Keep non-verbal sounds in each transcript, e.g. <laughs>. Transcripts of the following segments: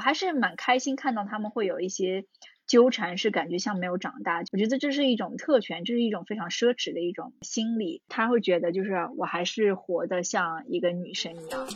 还是蛮开心看到他们会有一些纠缠，是感觉像没有长大。我觉得这是一种特权，这是一种非常奢侈的一种心理。他会觉得就是我还是活得像一个女生一样。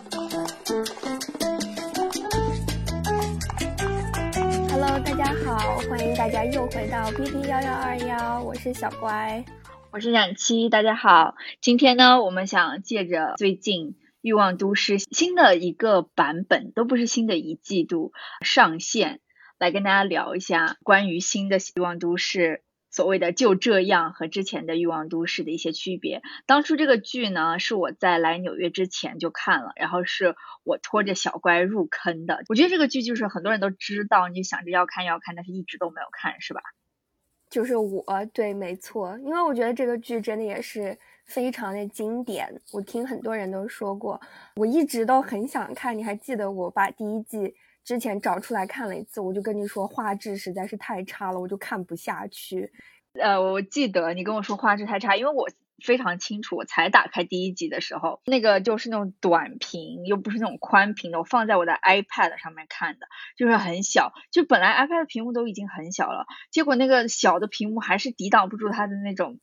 Hello，大家好，欢迎大家又回到 B B 幺幺二幺，我是小乖，我是冉七，大家好。今天呢，我们想借着最近。欲望都市新的一个版本都不是新的一季度上线，来跟大家聊一下关于新的欲望都市所谓的就这样和之前的欲望都市的一些区别。当初这个剧呢是我在来纽约之前就看了，然后是我拖着小乖入坑的。我觉得这个剧就是很多人都知道，你就想着要看要看，但是一直都没有看，是吧？就是我对，没错，因为我觉得这个剧真的也是。非常的经典，我听很多人都说过，我一直都很想看。你还记得我把第一季之前找出来看了一次，我就跟你说画质实在是太差了，我就看不下去。呃，我记得你跟我说画质太差，因为我非常清楚，我才打开第一集的时候，那个就是那种短屏，又不是那种宽屏的，我放在我的 iPad 上面看的，就是很小，就本来 iPad 屏幕都已经很小了，结果那个小的屏幕还是抵挡不住它的那种。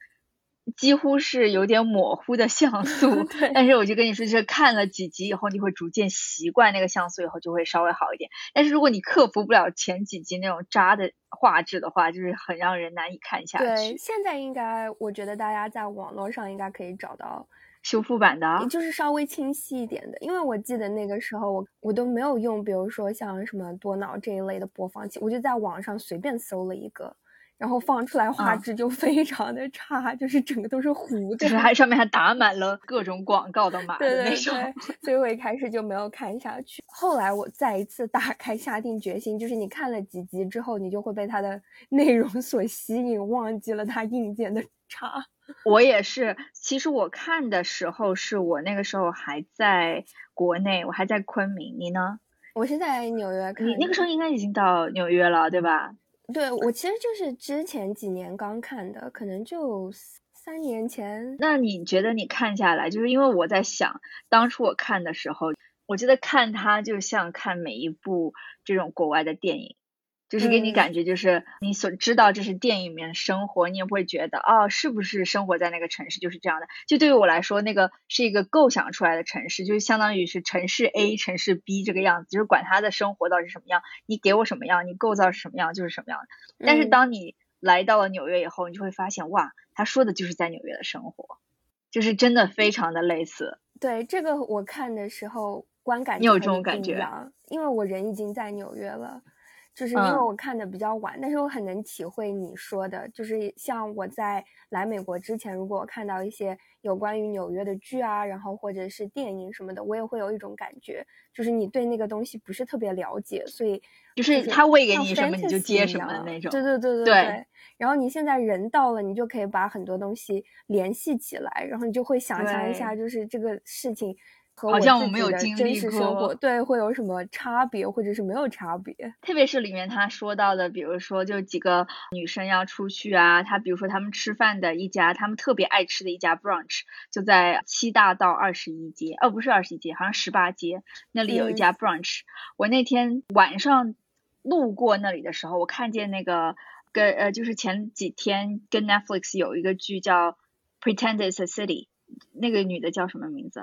几乎是有点模糊的像 <laughs> 素，但是我就跟你说，就是看了几集以后，你会逐渐习惯那个像素，以后就会稍微好一点。但是如果你克服不了前几集那种渣的画质的话，就是很让人难以看下去。对，现在应该我觉得大家在网络上应该可以找到修复版的，就是稍微清晰一点的。因为我记得那个时候我我都没有用，比如说像什么多脑这一类的播放器，我就在网上随便搜了一个。然后放出来画质就非常的差，就是整个都是糊的，就是还上面还打满了各种广告的码的那种。所以我一开始就没有看下去。后来我再一次打开，下定决心，就是你看了几集之后，你就会被它的内容所吸引，忘记了它硬件的差。我也是，其实我看的时候是我那个时候还在国内，我还在昆明。你呢？我是在纽约看。你那个时候应该已经到纽约了，对吧？对我其实就是之前几年刚看的，可能就三年前。那你觉得你看下来，就是因为我在想，当初我看的时候，我觉得看它就像看每一部这种国外的电影。就是给你感觉，就是你所知道这是电影里面的生活，你也不会觉得哦，是不是生活在那个城市就是这样的？就对于我来说，那个是一个构想出来的城市，就是相当于是城市 A、城市 B 这个样子，就是管他的生活到底是什么样，你给我什么样，你构造是什么样，就是什么样的。但是当你来到了纽约以后，你就会发现，哇，他说的就是在纽约的生活，就是真的非常的类似。对这个我看的时候观感你有这种感觉，因为我人已经在纽约了。就是因为我看的比较晚，但是我很能体会你说的，就是像我在来美国之前，如果我看到一些有关于纽约的剧啊，然后或者是电影什么的，我也会有一种感觉，就是你对那个东西不是特别了解，所以就是他喂给你什么你就接什么的那种。对对对对对。然后你现在人到了，你就可以把很多东西联系起来，然后你就会想象一下，就是这个事情。好像我没有经历过，对，会有什么差别，或者是没有差别？特别是里面他说到的，比如说，就几个女生要出去啊，他比如说他们吃饭的一家，他们特别爱吃的一家 brunch，就在七大道二十一街，哦，不是二十一街，好像十八街那里有一家 brunch。我那天晚上路过那里的时候，我看见那个跟呃，就是前几天跟 Netflix 有一个剧叫 Pretend It's a City，那个女的叫什么名字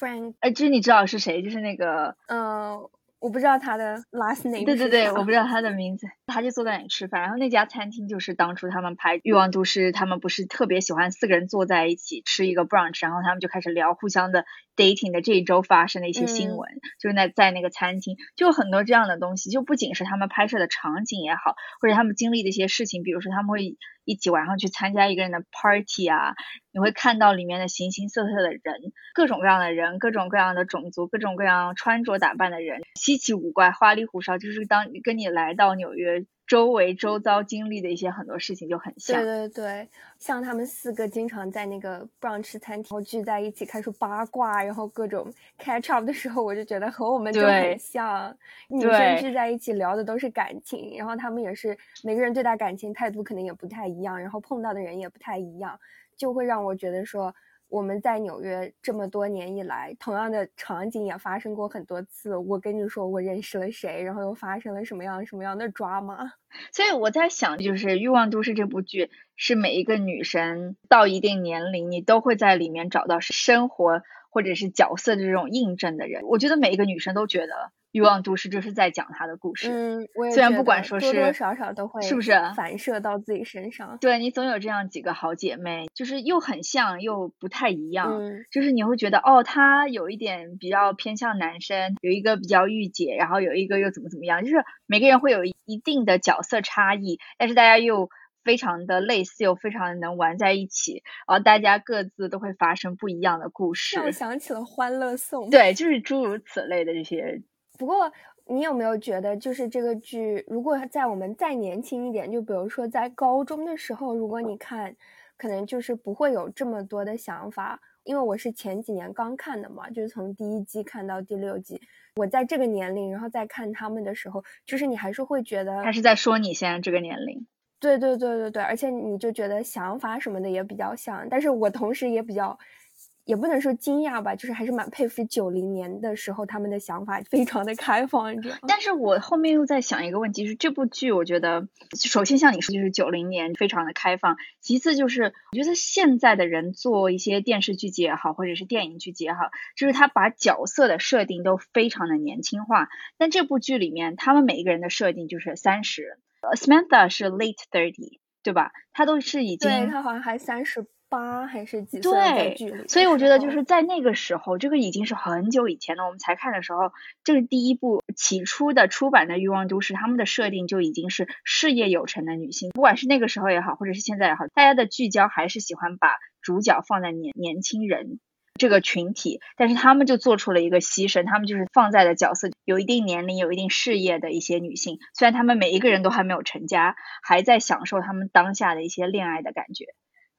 ？Frank，哎，就是你知道是谁？就是那个，呃，我不知道他的 last name。对对对，我不知道他的名字。他就坐在那里吃饭，然后那家餐厅就是当初他们拍《欲望都市》，他们不是特别喜欢四个人坐在一起吃一个 brunch，然后他们就开始聊互相的 dating 的这一周发生的一些新闻，就是那在那个餐厅，就很多这样的东西，就不仅是他们拍摄的场景也好，或者他们经历的一些事情，比如说他们会。一起晚上去参加一个人的 party 啊，你会看到里面的形形色色的人，各种各样的人，各种各样的种族，各种各样穿着打扮的人，稀奇古怪，花里胡哨，就是当跟你来到纽约。周围周遭经历的一些很多事情就很像，对对对，像他们四个经常在那个 brunch 餐厅聚在一起，开始八卦，然后各种 catch up 的时候，我就觉得和我们就很像。女生聚在一起聊的都是感情，然后他们也是每个人对待感情态度可能也不太一样，然后碰到的人也不太一样，就会让我觉得说，我们在纽约这么多年以来，同样的场景也发生过很多次。我跟你说，我认识了谁，然后又发生了什么样什么样的抓马。<laughs> 所以我在想，就是《欲望都市》这部剧，是每一个女生到一定年龄，你都会在里面找到生活或者是角色的这种印证的人。我觉得每一个女生都觉得。欲望都市就是在讲他的故事，嗯，虽然不管说是多多少少都会是不是反射到自己身上，对你总有这样几个好姐妹，就是又很像又不太一样，就是你会觉得哦，她有一点比较偏向男生，有一个比较御姐，然后有一个又怎么怎么样，就是每个人会有一定的角色差异，但是大家又非常的类似，又非常的能玩在一起，然后大家各自都会发生不一样的故事。让我想起了《欢乐颂》，对，就是诸如此类的这些。不过，你有没有觉得，就是这个剧，如果在我们再年轻一点，就比如说在高中的时候，如果你看，可能就是不会有这么多的想法。因为我是前几年刚看的嘛，就是从第一季看到第六季。我在这个年龄，然后再看他们的时候，就是你还是会觉得，他是在说你现在这个年龄。对对对对对，而且你就觉得想法什么的也比较像，但是我同时也比较。也不能说惊讶吧，就是还是蛮佩服九零年的时候他们的想法非常的开放，你知道吗？但是我后面又在想一个问题，是这部剧我觉得，首先像你说，就是九零年非常的开放，其次就是我觉得现在的人做一些电视剧集也好，或者是电影剧集也好，就是他把角色的设定都非常的年轻化。但这部剧里面，他们每一个人的设定就是三十，Samantha 是 late thirty，对吧？他都是已经，对他好像还三十。八还是几岁的距离？所以我觉得就是在那个时候，这个已经是很久以前了。我们才看的时候，这个第一部起初的出版的《欲望都市》，他们的设定就已经是事业有成的女性。不管是那个时候也好，或者是现在也好，大家的聚焦还是喜欢把主角放在年年轻人这个群体。但是他们就做出了一个牺牲，他们就是放在的角色有一定年龄、有一定事业的一些女性。虽然他们每一个人都还没有成家，还在享受他们当下的一些恋爱的感觉。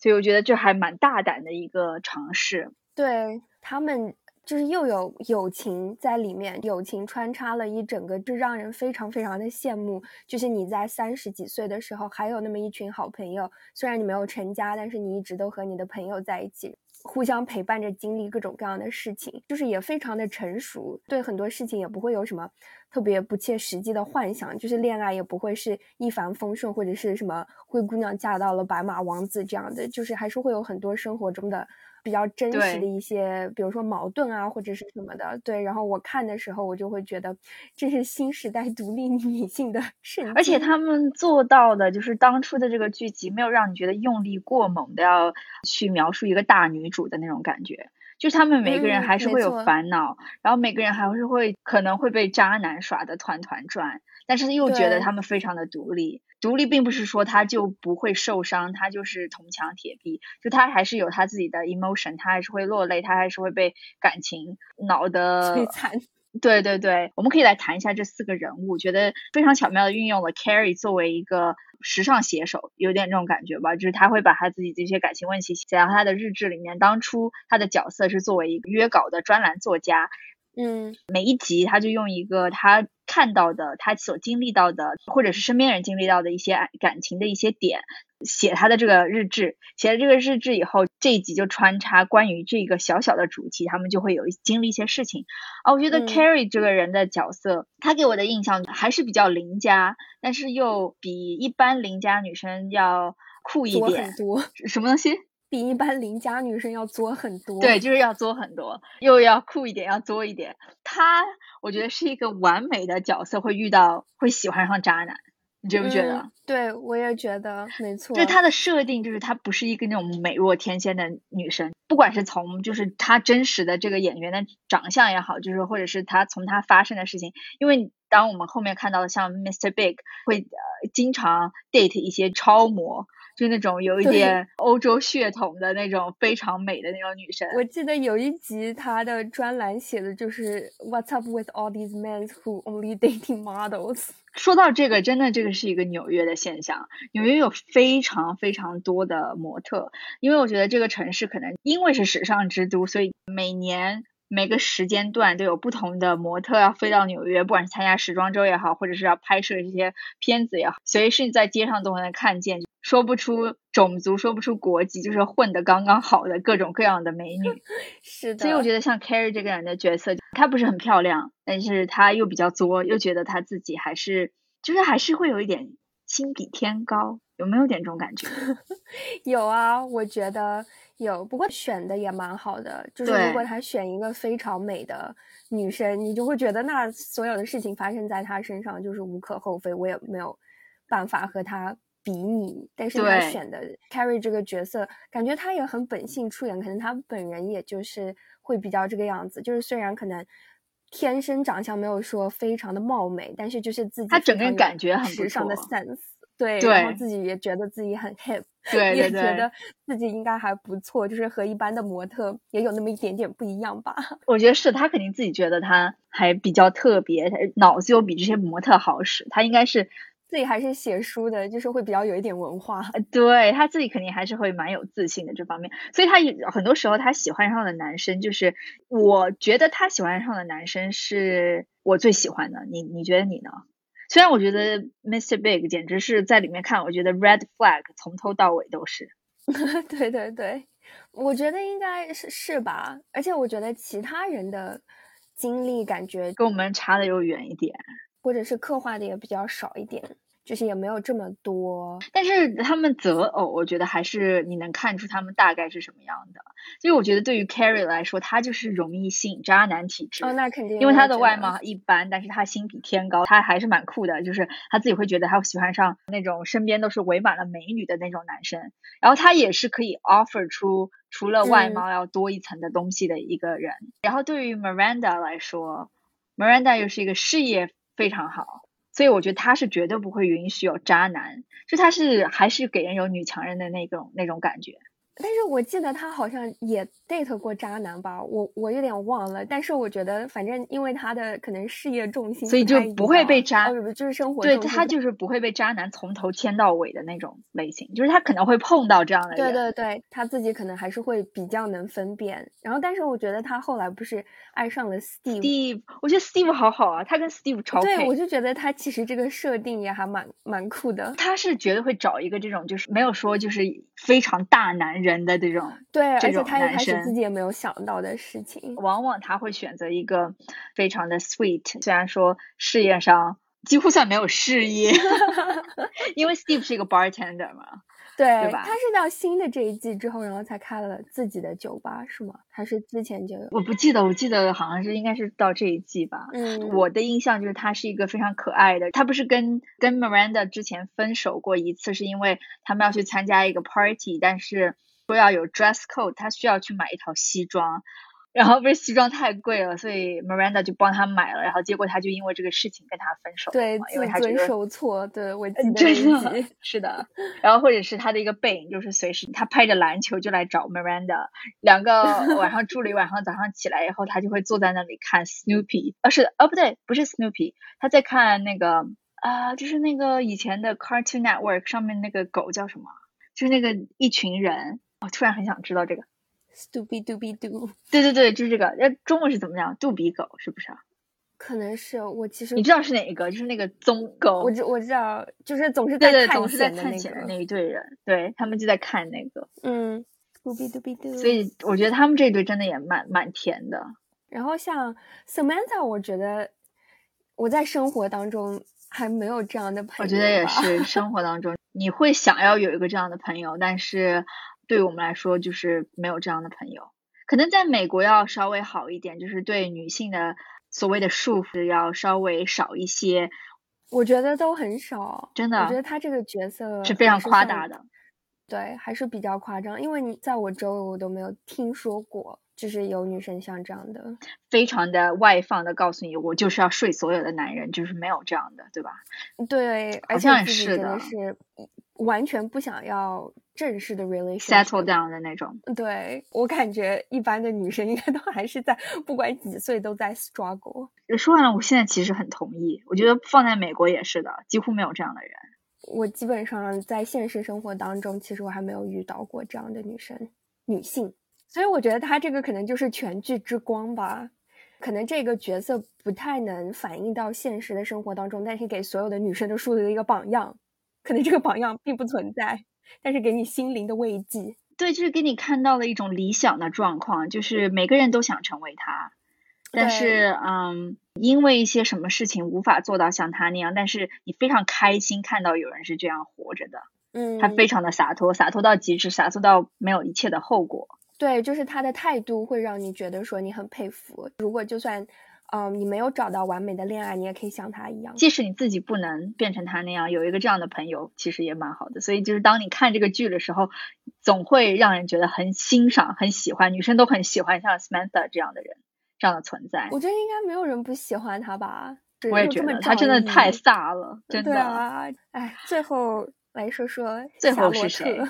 所以我觉得这还蛮大胆的一个尝试，对他们就是又有友情在里面，友情穿插了一整个，就让人非常非常的羡慕。就是你在三十几岁的时候，还有那么一群好朋友，虽然你没有成家，但是你一直都和你的朋友在一起。互相陪伴着经历各种各样的事情，就是也非常的成熟，对很多事情也不会有什么特别不切实际的幻想，就是恋爱也不会是一帆风顺或者是什么灰姑娘嫁到了白马王子这样的，就是还是会有很多生活中的。比较真实的一些，比如说矛盾啊，或者是什么的，对。然后我看的时候，我就会觉得这是新时代独立女 <laughs> 性的盛而且他们做到的，就是当初的这个剧集没有让你觉得用力过猛的要去描述一个大女主的那种感觉，就是他们每个人还是会有烦恼，然后每个人还是会可能会被渣男耍的团团转，但是又觉得他们非常的独立。独立并不是说他就不会受伤，他就是铜墙铁壁，就他还是有他自己的 emotion，他还是会落泪，他还是会被感情恼得摧残。对对对，我们可以来谈一下这四个人物，觉得非常巧妙的运用了 Carrie 作为一个时尚写手，有点这种感觉吧，就是他会把他自己这些感情问题写到他的日志里面。当初他的角色是作为一个约稿的专栏作家。嗯，每一集他就用一个他看到的、他所经历到的，或者是身边人经历到的一些感情的一些点，写他的这个日志。写了这个日志以后，这一集就穿插关于这个小小的主题，他们就会有经历一些事情。啊，我觉得 Carrie 这个人的角色，他给我的印象还是比较邻家，但是又比一般邻家女生要酷一点。很多什么东西？比一般邻家女生要作很多，对，就是要作很多，又要酷一点，要作一点。她，我觉得是一个完美的角色，会遇到会喜欢上渣男，你觉不觉得？对，我也觉得没错。就是她的设定，就是她不是一个那种美若天仙的女生，不管是从就是她真实的这个演员的长相也好，就是或者是她从她发生的事情，因为当我们后面看到的像 Mr. Big 会呃经常 date 一些超模。就那种有一点欧洲血统的那种非常美的那种女生。我记得有一集她的专栏写的就是 What's up with all these men who only dating models？<laughs> 说到这个，真的这个是一个纽约的现象。纽约有非常非常多的模特，因为我觉得这个城市可能因为是时尚之都，所以每年每个时间段都有不同的模特要飞到纽约，不管是参加时装周也好，或者是要拍摄这些片子也好，随时在街上都能看见。说不出种族，说不出国籍，就是混的刚刚好的各种各样的美女。<laughs> 是的。所以我觉得像 Carrie 这个人的角色，她不是很漂亮，但是她又比较作，又觉得她自己还是就是还是会有一点心比天高，有没有点这种感觉？<laughs> 有啊，我觉得有。不过选的也蛮好的，就是如果他选一个非常美的女生，你就会觉得那所有的事情发生在她身上就是无可厚非，我也没有办法和她。比拟，但是他选的 Carrie 这个角色，感觉他也很本性出演，可能他本人也就是会比较这个样子，就是虽然可能天生长相没有说非常的貌美，但是就是自己他整个人感觉很时尚的 sense，对，然后自己也觉得自己很 hip，对，也觉得自己应该还不错，就是和一般的模特也有那么一点点不一样吧。我觉得是他肯定自己觉得他还比较特别，他脑子又比这些模特好使，他应该是。自己还是写书的，就是会比较有一点文化。<laughs> 对他自己肯定还是会蛮有自信的这方面，所以他很多时候他喜欢上的男生，就是我觉得他喜欢上的男生是我最喜欢的。你你觉得你呢？虽然我觉得 Mr. Big 简直是在里面看，我觉得 Red Flag 从头到尾都是。<laughs> 对对对，我觉得应该是是吧？而且我觉得其他人的经历感觉跟我们差的又远一点。或者是刻画的也比较少一点，就是也没有这么多。但是他们择偶，我觉得还是你能看出他们大概是什么样的。所以我觉得对于 Carrie 来说，他就是容易吸引渣男体质。哦，那肯定。因为他的外貌一般，但是他心比天高，他还是蛮酷的。就是他自己会觉得他喜欢上那种身边都是围满了美女的那种男生。然后他也是可以 offer 出除了外貌要多一层的东西的一个人。然后对于 Miranda 来说，Miranda 又是一个事业。非常好，所以我觉得他是绝对不会允许有渣男，就他是还是给人有女强人的那种那种感觉。但是我记得他好像也 date 过渣男吧，我我有点忘了。但是我觉得，反正因为他的可能事业重心，所以就不会被渣，就是生活对他就是不会被渣男从头牵到尾的那种类型，就是他可能会碰到这样的人。对对对，他自己可能还是会比较能分辨。然后，但是我觉得他后来不是爱上了 Steve。Steve，我觉得 Steve 好好啊，他跟 Steve 超配。对，我就觉得他其实这个设定也还蛮蛮酷的。他是绝对会找一个这种，就是没有说就是非常大男人的这种。对，而且他一开始自己也没有想到的事情，往往他会选择一个非常的 sweet，虽然说事业上几乎算没有事业，<laughs> 因为 Steve 是一个 bartender 嘛，<laughs> 对，对吧？他是到新的这一季之后，然后才开了自己的酒吧，是吗？还是之前就有？我不记得，我记得好像是应该是到这一季吧。嗯，我的印象就是他是一个非常可爱的，他不是跟跟 Miranda 之前分手过一次，是因为他们要去参加一个 party，但是。说要有 dress code，他需要去买一套西装，然后不是西装太贵了，所以 Miranda 就帮他买了，然后结果他就因为这个事情跟他分手，对，因为他觉得受挫，对我记得是的，然后或者是他的一个背影，就是随时他拍着篮球就来找 Miranda，两个 <laughs> 晚上住了一晚上，早上起来以后他就会坐在那里看 Snoopy，啊是哦不对，不是 Snoopy，他在看那个啊就是那个以前的 Cartoon Network 上面那个狗叫什么？就是那个一群人。我突然很想知道这个，Stupid Doobie Doo。对对对，就是这个。那中文是怎么讲？杜比狗是不是啊？可能是我其实你知道是哪一个？就是那个棕狗。我知我知道，就是总是在对对，总是在探险的那一队人，对他们就在看那个。嗯，Doobie Doobie Doo。所以我觉得他们这对真的也蛮蛮甜的。然后像 Samantha，我觉得我在生活当中还没有这样的朋友。我觉得也是，生活当中你会想要有一个这样的朋友，但是。对我们来说，就是没有这样的朋友。可能在美国要稍微好一点，就是对女性的所谓的束缚要稍微少一些。我觉得都很少，真的。我觉得他这个角色是非常夸大的，对，还是比较夸张。因为你在我周围，我都没有听说过，就是有女生像这样的，非常的外放的告诉你，我就是要睡所有的男人，就是没有这样的，对吧？对，而且自己真的是完全不想要。正式的 relationship，settle down 的那种。对我感觉，一般的女生应该都还是在，不管几岁都在 struggle。说完了，我现在其实很同意。我觉得放在美国也是的，几乎没有这样的人。我基本上在现实生活当中，其实我还没有遇到过这样的女生、女性。所以我觉得她这个可能就是全剧之光吧。可能这个角色不太能反映到现实的生活当中，但是给所有的女生都树立了一个榜样。可能这个榜样并不存在。但是给你心灵的慰藉。对，就是给你看到了一种理想的状况，就是每个人都想成为他，但是嗯，因为一些什么事情无法做到像他那样，但是你非常开心看到有人是这样活着的。嗯，他非常的洒脱，洒脱到极致，洒脱到没有一切的后果。对，就是他的态度会让你觉得说你很佩服。如果就算。嗯，你没有找到完美的恋爱，你也可以像他一样。即使你自己不能变成他那样，有一个这样的朋友，其实也蛮好的。所以就是当你看这个剧的时候，总会让人觉得很欣赏、很喜欢。女生都很喜欢像 Samantha 这样的人，这样的存在。我觉得应该没有人不喜欢他吧？我也觉得他真的太 <laughs> 飒了，真的。哎，最后来说说最后是谁？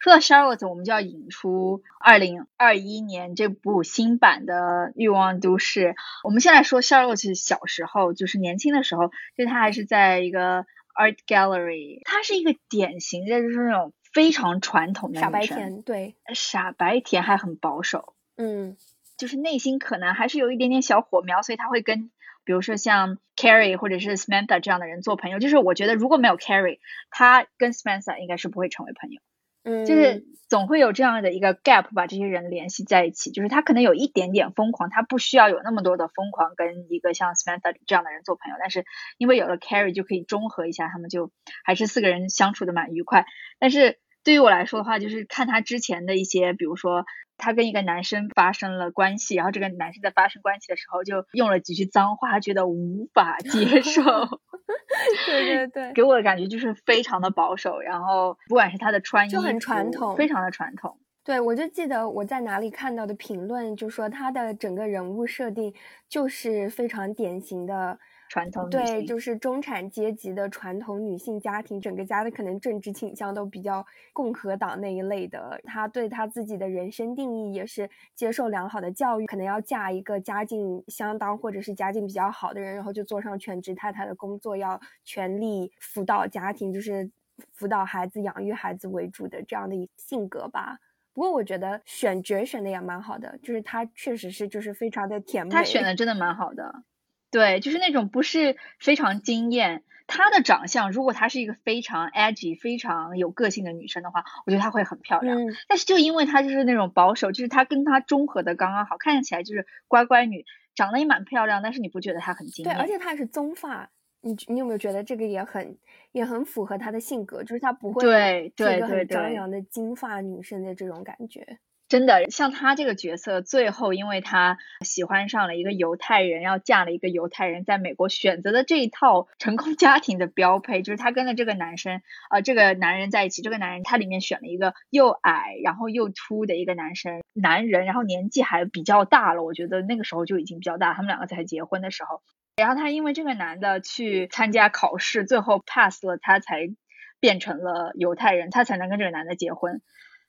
说到 Charlotte，我们就要引出二零二一年这部新版的《欲望都市》。我们先来说 Charlotte 小时候，就是年轻的时候，就他还是在一个 art gallery，他是一个典型的，就是那种非常传统的傻白甜，对，傻白甜还很保守，嗯，就是内心可能还是有一点点小火苗，所以他会跟，比如说像 Carrie 或者是 Samantha 这样的人做朋友。就是我觉得如果没有 Carrie，他跟 Samantha 应该是不会成为朋友。嗯，就是总会有这样的一个 gap 把这些人联系在一起，就是他可能有一点点疯狂，他不需要有那么多的疯狂跟一个像 Samantha 这样的人做朋友，但是因为有了 Carrie 就可以中和一下，他们就还是四个人相处的蛮愉快。但是对于我来说的话，就是看他之前的一些，比如说。他跟一个男生发生了关系，然后这个男生在发生关系的时候就用了几句脏话，觉得无法接受。<laughs> 对对对，给我的感觉就是非常的保守，然后不管是他的穿衣就很传统，非常的传统。对，我就记得我在哪里看到的评论，就说他的整个人物设定就是非常典型的。传统对，就是中产阶级的传统女性家庭，整个家的可能政治倾向都比较共和党那一类的。她对她自己的人生定义也是接受良好的教育，可能要嫁一个家境相当或者是家境比较好的人，然后就做上全职太太的工作，要全力辅导家庭，就是辅导孩子、养育孩子为主的这样的一性格吧。不过我觉得选角选的也蛮好的，就是她确实是就是非常的甜美，她选的真的蛮好的。对，就是那种不是非常惊艳。她的长相，如果她是一个非常 edgy、非常有个性的女生的话，我觉得她会很漂亮。但是就因为她就是那种保守，就是她跟她中和的刚刚好，看起来就是乖乖女，长得也蛮漂亮，但是你不觉得她很惊艳？对，而且她是棕发，你你有没有觉得这个也很也很符合她的性格？就是她不会对对个很张扬的金发女生的这种感觉。真的像他这个角色，最后因为他喜欢上了一个犹太人，要嫁了一个犹太人，在美国选择的这一套成功家庭的标配，就是他跟了这个男生，呃，这个男人在一起，这个男人他里面选了一个又矮然后又秃的一个男生，男人，然后年纪还比较大了，我觉得那个时候就已经比较大，他们两个才结婚的时候，然后他因为这个男的去参加考试，最后 pass 了，他才变成了犹太人，他才能跟这个男的结婚。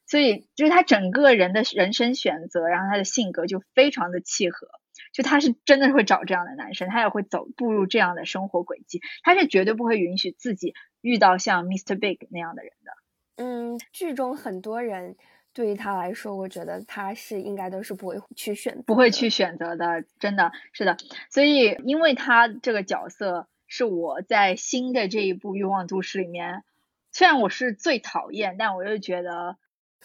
所以就是他整个人的人生选择，然后他的性格就非常的契合，就他是真的会找这样的男生，他也会走步入这样的生活轨迹，他是绝对不会允许自己遇到像 Mr. Big 那样的人的。嗯，剧中很多人对于他来说，我觉得他是应该都是不会去选，不会去选择的，真的是的。所以因为他这个角色是我在新的这一部《欲望都市》里面，虽然我是最讨厌，但我又觉得。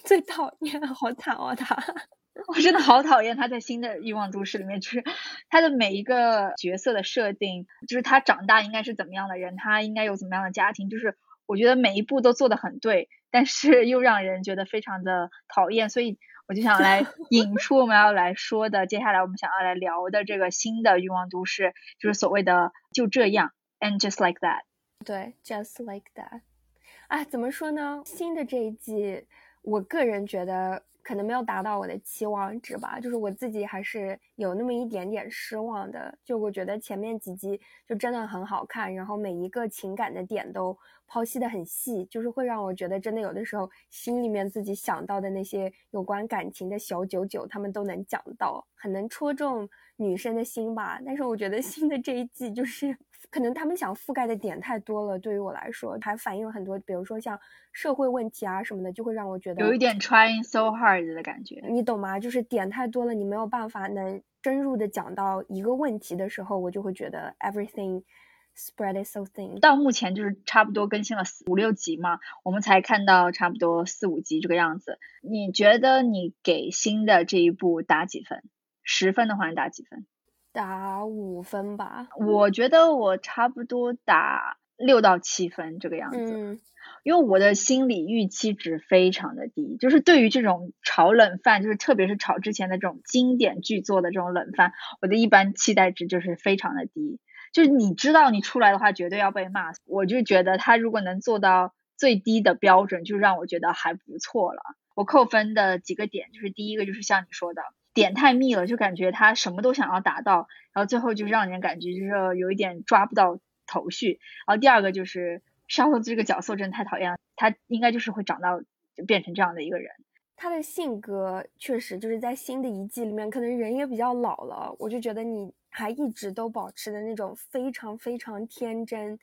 最讨厌，好惨哦！他，我真的好讨厌他在新的欲望都市里面，就是他的每一个角色的设定，就是他长大应该是怎么样的人，他应该有怎么样的家庭，就是我觉得每一步都做得很对，但是又让人觉得非常的讨厌，所以我就想来 <laughs> 引出我们要来说的，接下来我们想要来聊的这个新的欲望都市，就是所谓的就这样，and just like that，对，just like that，啊，怎么说呢？新的这一季。我个人觉得可能没有达到我的期望值吧，就是我自己还是有那么一点点失望的。就我觉得前面几集就真的很好看，然后每一个情感的点都剖析的很细，就是会让我觉得真的有的时候心里面自己想到的那些有关感情的小九九，他们都能讲到，很能戳中女生的心吧。但是我觉得新的这一季就是。可能他们想覆盖的点太多了，对于我来说，还反映了很多，比如说像社会问题啊什么的，就会让我觉得有一点 trying so hard 的感觉，你懂吗？就是点太多了，你没有办法能深入的讲到一个问题的时候，我就会觉得 everything spread it so thin。到目前就是差不多更新了五六集嘛，我们才看到差不多四五集这个样子。你觉得你给新的这一部打几分？十分的话，你打几分？打五分吧。我觉得我差不多打六到七分这个样子。嗯。因为我的心理预期值非常的低，就是对于这种炒冷饭，就是特别是炒之前的这种经典剧作的这种冷饭，我的一般期待值就是非常的低。就是你知道你出来的话绝对要被骂，我就觉得他如果能做到最低的标准，就让我觉得还不错了。我扣分的几个点就是第一个就是像你说的点太密了，就感觉他什么都想要达到，然后最后就让人感觉就是有一点抓不到头绪。然后第二个就是。沙洛这个角色真的太讨厌了，他应该就是会长到变成这样的一个人。他的性格确实就是在新的一季里面，可能人也比较老了，我就觉得你还一直都保持的那种非常非常天真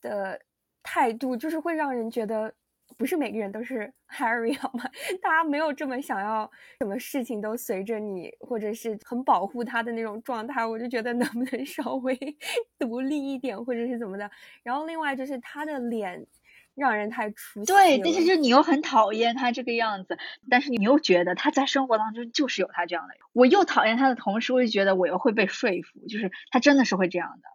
的态度，就是会让人觉得。不是每个人都是 <laughs> Harry 好吗？<laughs> 大家没有这么想要，什么事情都随着你，或者是很保护他的那种状态。我就觉得能不能 <laughs> 稍微独立一点，或者是怎么的。然后另外就是他的脸让人太出戏。对，但是就你又很讨厌他这个样子，但是你又觉得他在生活当中就是有他这样的。我又讨厌他的同时，我又觉得我又会被说服，就是他真的是会这样的。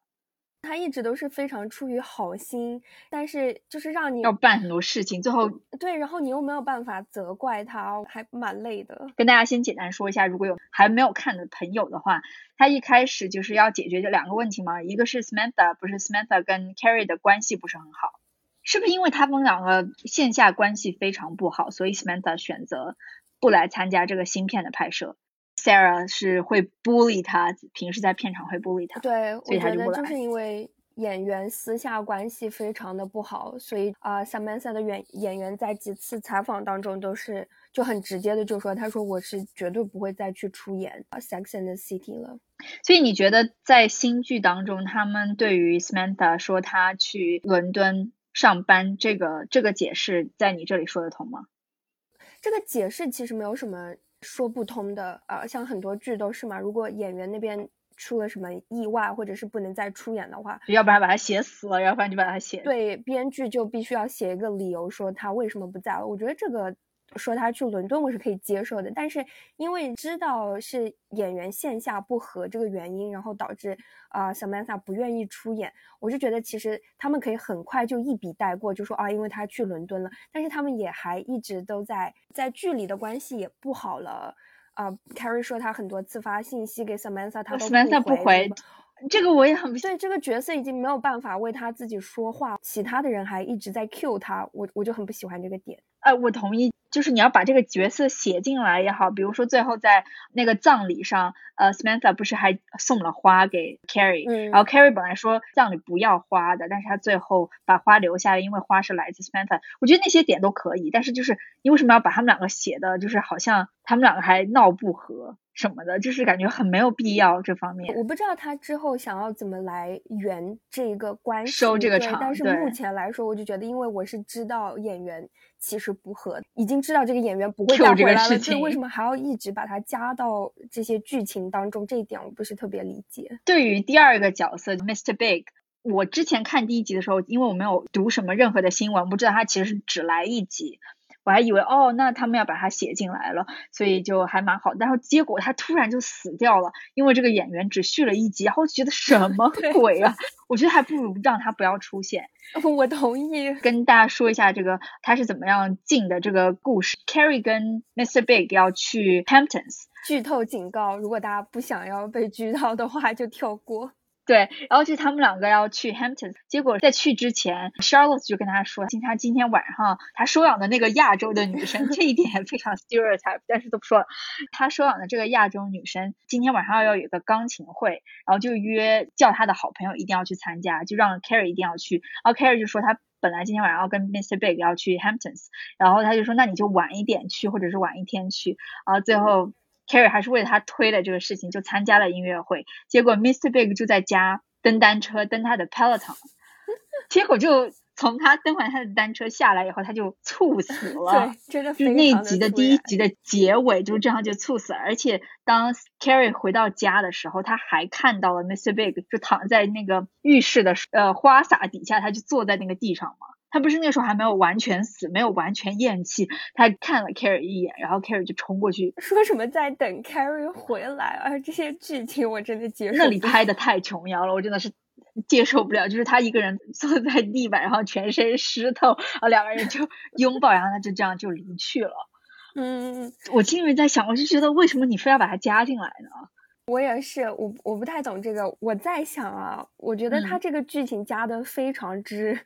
他一直都是非常出于好心，但是就是让你要办很多事情，最后对，然后你又没有办法责怪他，还蛮累的。跟大家先简单说一下，如果有还没有看的朋友的话，他一开始就是要解决这两个问题嘛，一个是 Samantha 不是 Samantha 跟 Carrie 的关系不是很好，是不是因为他们两个线下关系非常不好，所以 Samantha 选择不来参加这个芯片的拍摄？Sarah 是会 bully 他，平时在片场会 bully 他。对，我觉得就是因为演员私下关系非常的不好，所以啊，Samantha 的演演员在几次采访当中都是就很直接的就说，他说我是绝对不会再去出演《Sex and the City》了。所以你觉得在新剧当中，他们对于 Samantha 说他去伦敦上班这个这个解释，在你这里说得通吗？这个解释其实没有什么。说不通的啊，像很多剧都是嘛。如果演员那边出了什么意外，或者是不能再出演的话，要不然把他写死了，要不然就把他写。对，编剧就必须要写一个理由，说他为什么不在了。我觉得这个。说他去伦敦我是可以接受的，但是因为知道是演员线下不和这个原因，然后导致啊 Samantha 不愿意出演，我就觉得其实他们可以很快就一笔带过，就说啊，因为他去伦敦了，但是他们也还一直都在在剧里的关系也不好了啊。Carrie 说他很多次发信息给 Samantha，他都不回。这个我也很不对，这个角色已经没有办法为他自己说话，其他的人还一直在 cue 他，我我就很不喜欢这个点。呃，我同意。就是你要把这个角色写进来也好，比如说最后在那个葬礼上，呃，Samantha 不是还送了花给 Carrie，嗯，然后 Carrie 本来说葬礼不要花的，但是他最后把花留下来，因为花是来自 Samantha。我觉得那些点都可以，但是就是你为什么要把他们两个写的，就是好像他们两个还闹不和？什么的，就是感觉很没有必要这方面。我不知道他之后想要怎么来圆这个关系，收这个场。但是目前来说，我就觉得，因为我是知道演员其实不和，已经知道这个演员不会再回来了，所以为什么还要一直把他加到这些剧情当中？这一点我不是特别理解。对于第二个角色 Mr. Big，我之前看第一集的时候，因为我没有读什么任何的新闻，不知道他其实是只来一集。我还以为哦，那他们要把它写进来了，所以就还蛮好。然后结果他突然就死掉了，因为这个演员只续了一集，然后觉得什 <laughs> 么鬼啊？<laughs> 我觉得还不如让他不要出现。<laughs> 我同意。跟大家说一下这个他是怎么样进的这个故事。Carrie 跟 Mr. Big 要去 Hamptons。剧透警告：如果大家不想要被剧透的话，就跳过。对，然后就他们两个要去 Hampton，结果在去之前，Charlotte 就跟他说，今他今天晚上他收养的那个亚洲的女生，这一点非常 stereotype，但是都不说了。他收养的这个亚洲女生今天晚上要有一个钢琴会，然后就约叫他的好朋友一定要去参加，就让 Carrie 一定要去。然后 Carrie 就说他本来今天晚上要跟 Mr. Big 要去 Hamptons，然后他就说那你就晚一点去，或者是晚一天去。然后最后。Carrie 还是为了他推了这个事情，就参加了音乐会。结果 Mr. Big 就在家蹬单车，蹬他的 Peloton。<laughs> 结果就从他蹬完他的单车下来以后，他就猝死了。对，真的就是那集的第一集的结尾，就这样就猝死了。而且当 Carrie 回到家的时候，他还看到了 Mr. Big 就躺在那个浴室的呃花洒底下，他就坐在那个地上嘛。他不是那时候还没有完全死，没有完全咽气，他看了 Carrie 一眼，然后 Carrie 就冲过去说什么在等 Carrie 回来。啊，这些剧情我真的接受。那里拍的太琼瑶了，我真的是。接受不了，就是他一个人 <laughs> 坐在地板，然后全身湿透，然后，两个人就 <laughs> 拥抱，然后他就这样就离去了。嗯，我心里在想，我就觉得为什么你非要把他加进来呢？我也是，我我不太懂这个。我在想啊，我觉得他这个剧情加的非常之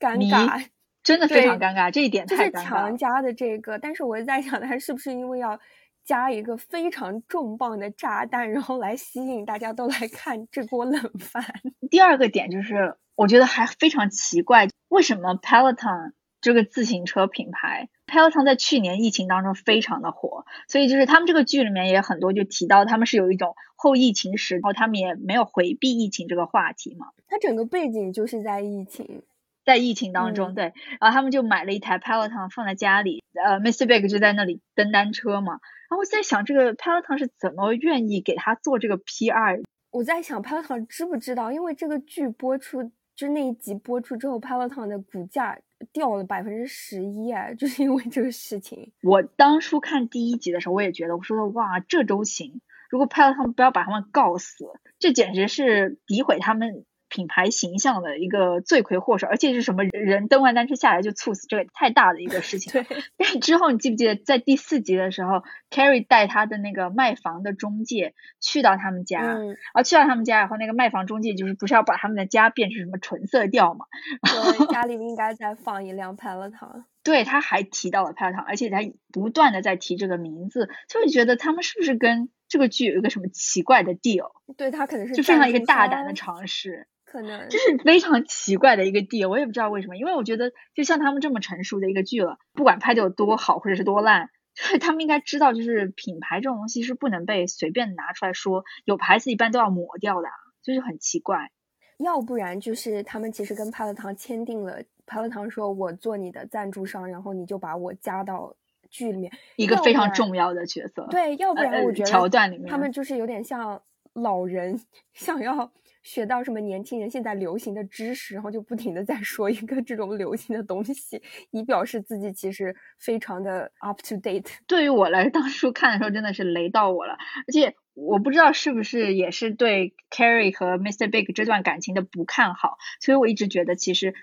尴尬，真的非常尴尬，这一点太就是强加的这个，但是我在想，他是不是因为要。加一个非常重磅的炸弹，然后来吸引大家都来看这锅冷饭。<laughs> 第二个点就是，我觉得还非常奇怪，为什么 Peloton 这个自行车品牌，Peloton 在去年疫情当中非常的火，所以就是他们这个剧里面也很多就提到他们是有一种后疫情时，然后他们也没有回避疫情这个话题嘛。它整个背景就是在疫情，在疫情当中，对，然后他们就买了一台 Peloton 放在家里，呃，Mr. Big 就在那里蹬单车嘛。然后我在想，这个 Peloton 是怎么愿意给他做这个 PR？我在想，Peloton 知不知道？因为这个剧播出，就那一集播出之后，Peloton 的股价掉了百分之十一，哎，<laughs> 就是因为这个事情。我当初看第一集的时候，我也觉得，我说哇，这都行。如果 Peloton 不要把他们告死，这简直是诋毁他们。品牌形象的一个罪魁祸首，而且是什么人登完单车下来就猝死，这个太大的一个事情。<laughs> 对。但 <laughs> 是之后你记不记得，在第四集的时候，Carrie 带他的那个卖房的中介去到他们家，嗯然后去到他们家以后，那个卖房中介就是不是要把他们的家变成什么纯色调嘛？对，家里应该再放一辆 Peloton。对，他还提到了 Peloton，而且他不断的在提这个名字，就会觉得他们是不是跟这个剧有一个什么奇怪的 deal？对他可能是就非常一个大胆的尝试。可能这是非常奇怪的一个地，我也不知道为什么。因为我觉得，就像他们这么成熟的一个剧了，不管拍的有多好或者是多烂，<laughs> 就是他们应该知道，就是品牌这种东西是不能被随便拿出来说。有牌子一般都要抹掉的，就是很奇怪。要不然就是他们其实跟派乐堂签订了，派乐堂说我做你的赞助商，然后你就把我加到剧里面，一个非常重要的角色。对，要不然我觉得桥段里面他们就是有点像老人 <laughs> 想要。学到什么年轻人现在流行的知识，然后就不停的在说一个这种流行的东西，以表示自己其实非常的 up to date。对于我来当初看的时候真的是雷到我了，而且我不知道是不是也是对 Carrie 和 Mr. Big 这段感情的不看好，所以我一直觉得其实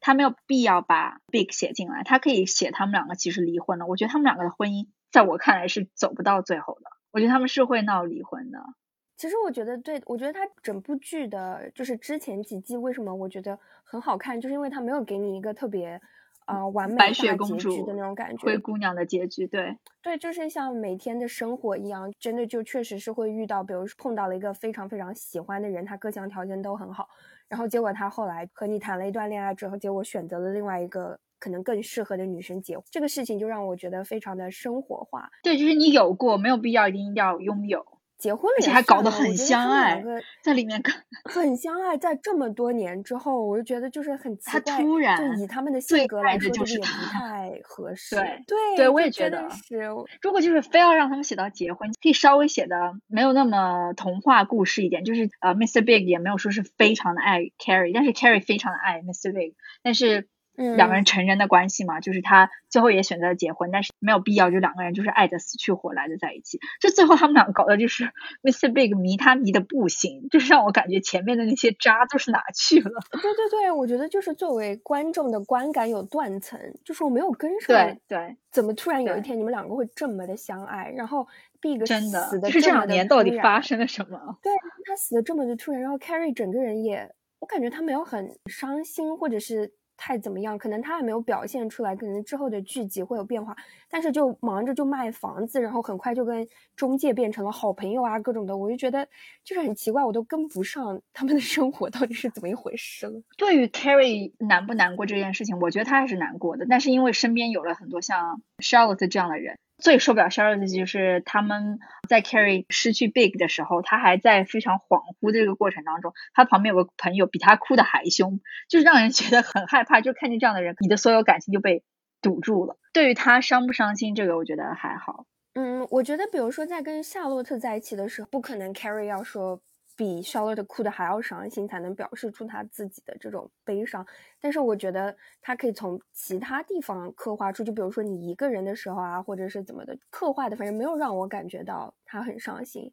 他没有必要把 Big 写进来，他可以写他们两个其实离婚了。我觉得他们两个的婚姻在我看来是走不到最后的，我觉得他们是会闹离婚的。其实我觉得，对我觉得它整部剧的，就是之前几季为什么我觉得很好看，就是因为它没有给你一个特别，啊完美白雪公主的那种感觉，灰姑娘的结局，对对，就是像每天的生活一样，真的就确实是会遇到，比如说碰到了一个非常非常喜欢的人，他各项条件都很好，然后结果他后来和你谈了一段恋爱之后，结果选择了另外一个可能更适合的女生结婚，这个事情就让我觉得非常的生活化。对，就是你有过，没有必要一定要拥有。结婚了，而且还搞得很相爱，在里面很相爱，在这么多年之后，我就觉得就是很奇怪，他突然就以他们的性格来说，就是不太合适。对对对，我也觉得是。如果就是非要让他们写到结婚，可以稍微写的没有那么童话故事一点，就是呃，Mr. Big 也没有说是非常的爱 Carrie，但是 Carrie 非常的爱 Mr. Big，但是。两个人成人的关系嘛，就是他最后也选择了结婚，但是没有必要，就两个人就是爱的死去活来的在一起。就最后他们两个搞的就是 <laughs> Mr. Big 迷他迷的不行，就是让我感觉前面的那些渣都是哪去了？对对对，我觉得就是作为观众的观感有断层，就是我没有跟上。对对，怎么突然有一天你们两个会这么的相爱？然后 Big 真的死的这两年到底发生了什么？对他死的这么的突然，然后 Carrie 整个人也，我感觉他没有很伤心，或者是。太怎么样？可能他也没有表现出来，可能之后的剧集会有变化，但是就忙着就卖房子，然后很快就跟中介变成了好朋友啊，各种的，我就觉得就是很奇怪，我都跟不上他们的生活到底是怎么一回事了。对于 Carrie 难不难过这件事情，我觉得他还是难过的，但是因为身边有了很多像 Charlotte 这样的人，最受不了 Sharon 的就是他们在 carry 失去 Big 的时候，他还在非常恍惚的这个过程当中，他旁边有个朋友比他哭的还凶，就是让人觉得很害怕。就看见这样的人，你的所有感情就被堵住了。对于他伤不伤心，这个我觉得还好。嗯，我觉得比如说在跟夏洛特在一起的时候，不可能 carry 要说。比 Charlotte 哭的还要伤心，才能表示出他自己的这种悲伤。但是我觉得他可以从其他地方刻画出，就比如说你一个人的时候啊，或者是怎么的刻画的，反正没有让我感觉到他很伤心，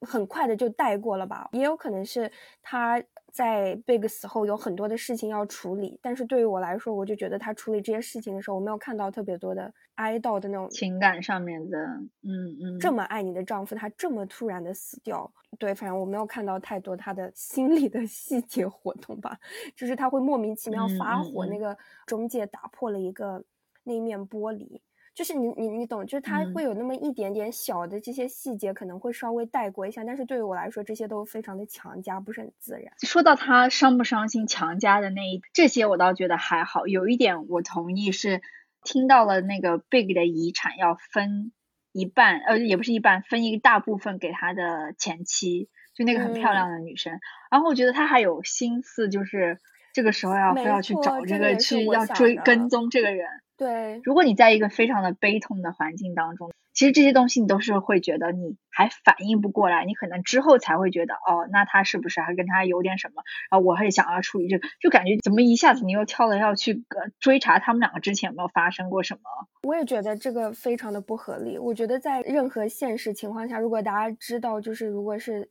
很快的就带过了吧。也有可能是他。在 Big 死后有很多的事情要处理，但是对于我来说，我就觉得他处理这些事情的时候，我没有看到特别多的哀悼的那种情感上面的，嗯嗯，这么爱你的丈夫，他这么突然的死掉，对，反正我没有看到太多他的心理的细节活动吧，就是他会莫名其妙发火，那个中介打破了一个那一面玻璃。就是你你你懂，就是他会有那么一点点小的这些细节，可能会稍微带过一下，但是对于我来说，这些都非常的强加，不是很自然。说到他伤不伤心强加的那一这些，我倒觉得还好。有一点我同意是，听到了那个 Big 的遗产要分一半，呃，也不是一半，分一大部分给他的前妻，就那个很漂亮的女生。然后我觉得他还有心思，就是这个时候要非要去找这个，去要追跟踪这个人。对，如果你在一个非常的悲痛的环境当中，其实这些东西你都是会觉得你还反应不过来，你可能之后才会觉得，哦，那他是不是还跟他有点什么？然后我还想要处理这个，就感觉怎么一下子你又跳了要去追查他们两个之前有没有发生过什么？我也觉得这个非常的不合理。我觉得在任何现实情况下，如果大家知道就是如果是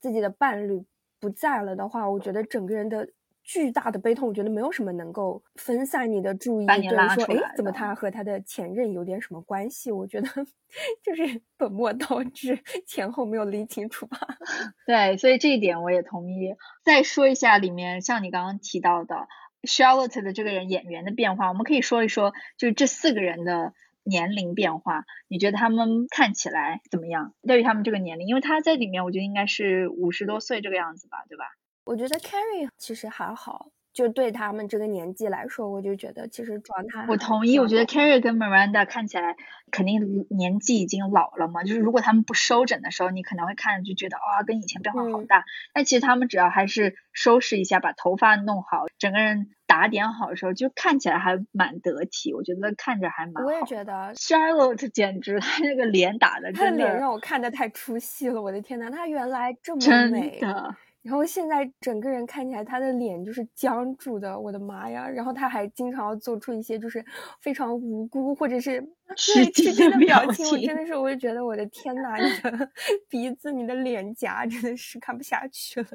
自己的伴侣不在了的话，我觉得整个人的。巨大的悲痛，我觉得没有什么能够分散你的注意，对说，哎，怎么他和他的前任有点什么关系？我觉得 <laughs> 就是本末倒置，前后没有理清楚吧。<laughs> 对，所以这一点我也同意。再说一下里面，像你刚刚提到的 Charlotte 的这个人演员的变化，我们可以说一说，就是这四个人的年龄变化，你觉得他们看起来怎么样？对于他们这个年龄，因为他在里面，我觉得应该是五十多岁这个样子吧，对吧？我觉得 Carrie 其实还好，就对他们这个年纪来说，我就觉得其实状态。我同意，我觉得 Carrie 跟 Miranda 看起来肯定年纪已经老了嘛，就是如果他们不收整的时候，你可能会看着就觉得哇，跟以前变化好大。但其实他们只要还是收拾一下，把头发弄好，整个人打点好的时候，就看起来还蛮得体。我觉得看着还蛮。我也觉得 Charlotte 简直，他那个脸打的，他的脸让我看的太出戏了。我的天呐，他原来这么美。真的。然后现在整个人看起来，他的脸就是僵住的，我的妈呀！然后他还经常要做出一些就是非常无辜或者是 <laughs> 吃惊的表情，我真的是，我就觉得我的天呐，你的 <laughs> 鼻子、你的脸颊真的是看不下去了，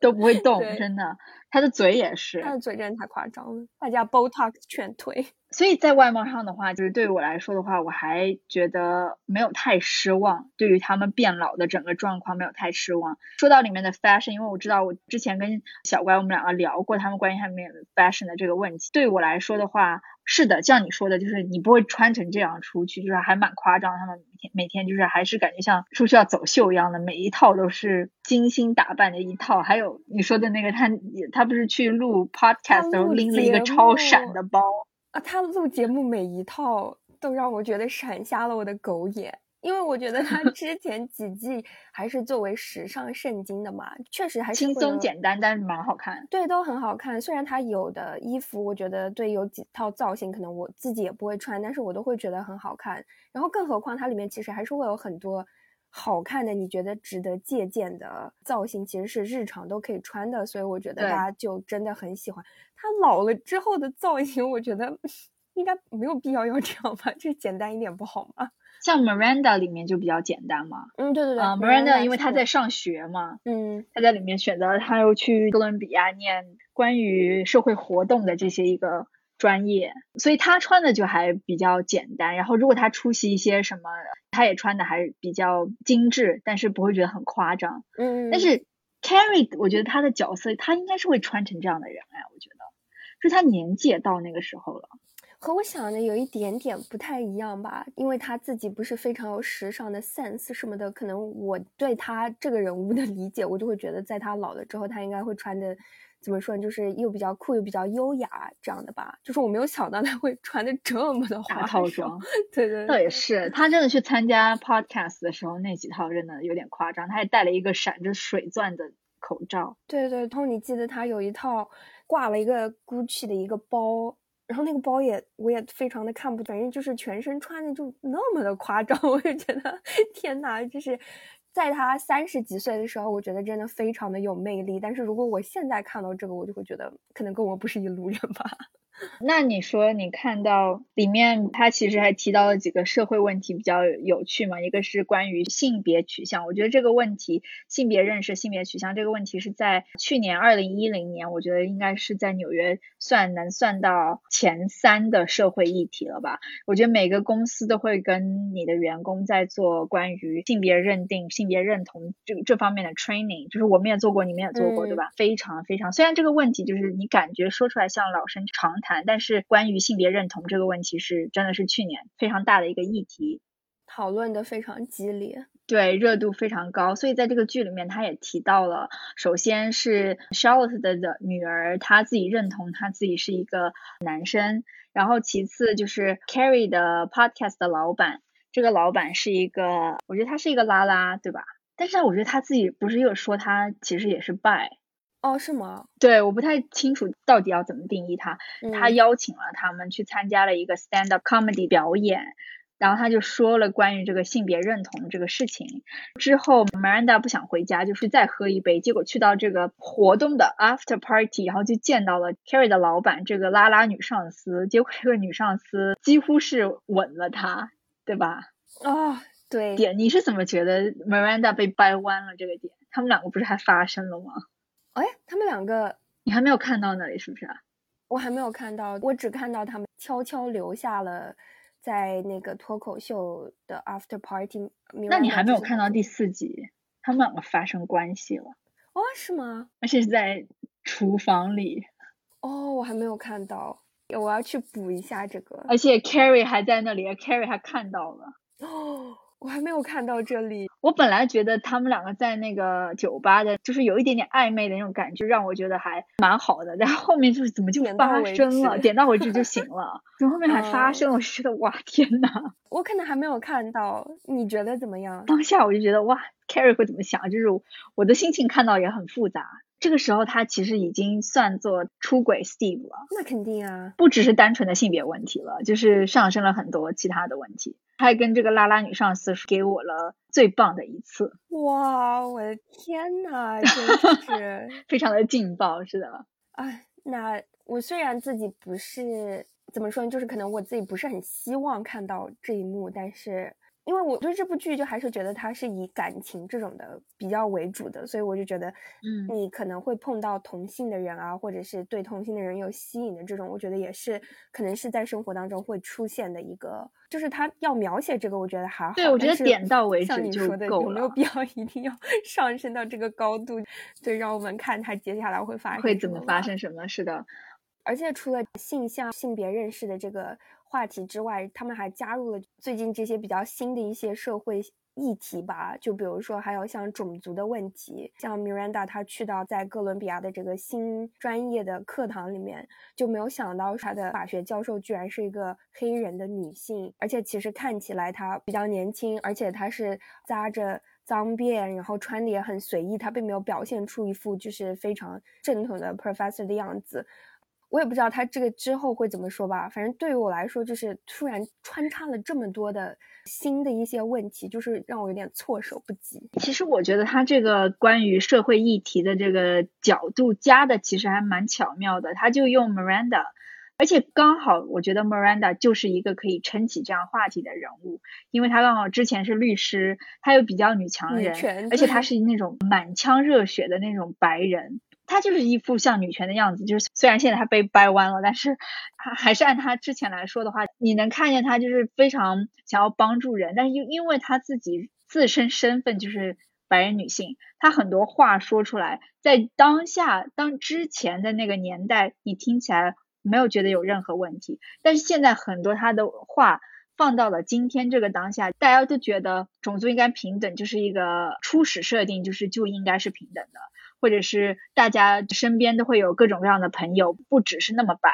都不会动，真的。他的嘴也是，他的嘴真的太夸张了，大家 Botox 全推。所以在外貌上的话，就是对于我来说的话，我还觉得没有太失望。对于他们变老的整个状况，没有太失望。说到里面的 fashion，因为我知道我之前跟小乖我们两个聊过他们关于他们 fashion 的这个问题。对于我来说的话，是的，像你说的，就是你不会穿成这样出去，就是还蛮夸张。他们每天每天就是还是感觉像出去要走秀一样的，每一套都是精心打扮的一套。还有你说的那个，他他不是去录 podcast 时候拎了一个超闪的包。啊，他录节目每一套都让我觉得闪瞎了我的狗眼，因为我觉得他 <laughs> 之前几季还是作为时尚圣经的嘛，确实还是轻松简单，但是蛮好看。对，都很好看。虽然他有的衣服，我觉得对有几套造型，可能我自己也不会穿，但是我都会觉得很好看。然后更何况它里面其实还是会有很多好看的，你觉得值得借鉴的造型，其实是日常都可以穿的，所以我觉得大家就真的很喜欢。他老了之后的造型，我觉得 <laughs> 应该没有必要要这样吧，这简单一点不好吗？像 Miranda 里面就比较简单嘛。嗯，对对对。啊，Miranda 因为她在上学嘛，嗯，她在里面选择她又去哥伦比亚念关于社会活动的这些一个专业，所以她穿的就还比较简单。然后如果她出席一些什么，她也穿的还是比较精致，但是不会觉得很夸张。嗯。但是 Carrie，我觉得她的角色她应该是会穿成这样的人哎，我觉得。就他年纪也到那个时候了，和我想的有一点点不太一样吧，因为他自己不是非常有时尚的 sense 什么的，可能我对他这个人物的理解，我就会觉得在他老了之后，他应该会穿的怎么说呢，就是又比较酷又比较优雅这样的吧。就是我没有想到他会穿的这么的花套装，对对，倒也是。他真的去参加 podcast 的时候，那几套真的有点夸张。他还戴了一个闪着水钻的口罩。对对，然后你记得他有一套挂了一个 Gucci 的一个包。然后那个包也，我也非常的看不，反正就是全身穿的就那么的夸张，<laughs> 我就觉得天哪，就是在他三十几岁的时候，我觉得真的非常的有魅力。但是如果我现在看到这个，我就会觉得可能跟我不是一路人吧。那你说你看到里面，他其实还提到了几个社会问题比较有趣嘛？一个是关于性别取向，我觉得这个问题，性别认识、性别取向这个问题是在去年二零一零年，我觉得应该是在纽约算能算到前三的社会议题了吧？我觉得每个公司都会跟你的员工在做关于性别认定、性别认同这这方面的 training，就是我们也做过，你们也做过，对吧？非常非常，虽然这个问题就是你感觉说出来像老生常谈。谈，但是关于性别认同这个问题是真的是去年非常大的一个议题，讨论的非常激烈，对热度非常高。所以在这个剧里面，他也提到了，首先是 Charlotte 的的女儿，她自己认同她自己是一个男生，然后其次就是 Carrie 的 Podcast 的老板，这个老板是一个，我觉得他是一个拉拉，对吧？但是我觉得他自己不是又说他其实也是 bi。哦，是吗？对，我不太清楚到底要怎么定义他。他邀请了他们去参加了一个 stand up comedy 表演，然后他就说了关于这个性别认同这个事情。之后 Miranda 不想回家，就是再喝一杯。结果去到这个活动的 after party，然后就见到了 Carrie 的老板这个拉拉女上司。结果这个女上司几乎是吻了他，对吧？哦，对。点，你是怎么觉得 Miranda 被掰弯了这个点？他们两个不是还发生了吗？哎，他们两个，你还没有看到那里是不是？啊我还没有看到，我只看到他们悄悄留下了在那个脱口秀的 after party。那你还没有看到第四集，他们两个发生关系了？哦，是吗？而且是在厨房里。哦，我还没有看到，我要去补一下这个。而且 Carrie 还在那里，Carrie 还看到了。哦。我还没有看到这里。我本来觉得他们两个在那个酒吧的，就是有一点点暧昧的那种感觉，让我觉得还蛮好的。但后面就是怎么就发生了，点到为止就行了。<laughs> 怎么后面还发生了？我就觉得哇，天呐！我可能还没有看到，你觉得怎么样？当下我就觉得哇，Carrie 会怎么想？就是我的心情看到也很复杂。这个时候他其实已经算作出轨 Steve 了。那肯定啊，不只是单纯的性别问题了，就是上升了很多其他的问题。他还跟这个拉拉女上司给我了最棒的一次，哇，我的天呐，真是 <laughs> 非常的劲爆，是的。哎，那我虽然自己不是怎么说呢，就是可能我自己不是很希望看到这一幕，但是。因为我对这部剧就还是觉得它是以感情这种的比较为主的，所以我就觉得，嗯，你可能会碰到同性的人啊，或者是对同性的人有吸引的这种，我觉得也是可能是在生活当中会出现的一个，就是他要描写这个，我觉得还好。对，我觉得点到为止就够了。有没有必要一定要 <laughs> 上升到这个高度？对，让我们看他接下来会发生会怎么发生什么？是的。而且除了性向、性别认识的这个。话题之外，他们还加入了最近这些比较新的一些社会议题吧，就比如说还有像种族的问题，像 Miranda 她去到在哥伦比亚的这个新专业的课堂里面，就没有想到她的法学教授居然是一个黑人的女性，而且其实看起来她比较年轻，而且她是扎着脏辫，然后穿的也很随意，她并没有表现出一副就是非常正统的 professor 的样子。我也不知道他这个之后会怎么说吧，反正对于我来说，就是突然穿插了这么多的新的一些问题，就是让我有点措手不及。其实我觉得他这个关于社会议题的这个角度加的其实还蛮巧妙的，他就用 Miranda，而且刚好我觉得 Miranda 就是一个可以撑起这样话题的人物，因为他刚好之前是律师，他又比较女强人，而且他是那种满腔热血的那种白人。她就是一副像女权的样子，就是虽然现在她被掰弯了，但是还还是按她之前来说的话，你能看见她就是非常想要帮助人，但是因因为她自己自身身份就是白人女性，她很多话说出来，在当下当之前的那个年代，你听起来没有觉得有任何问题，但是现在很多他的话放到了今天这个当下，大家都觉得种族应该平等，就是一个初始设定，就是就应该是平等的。或者是大家身边都会有各种各样的朋友，不只是那么白。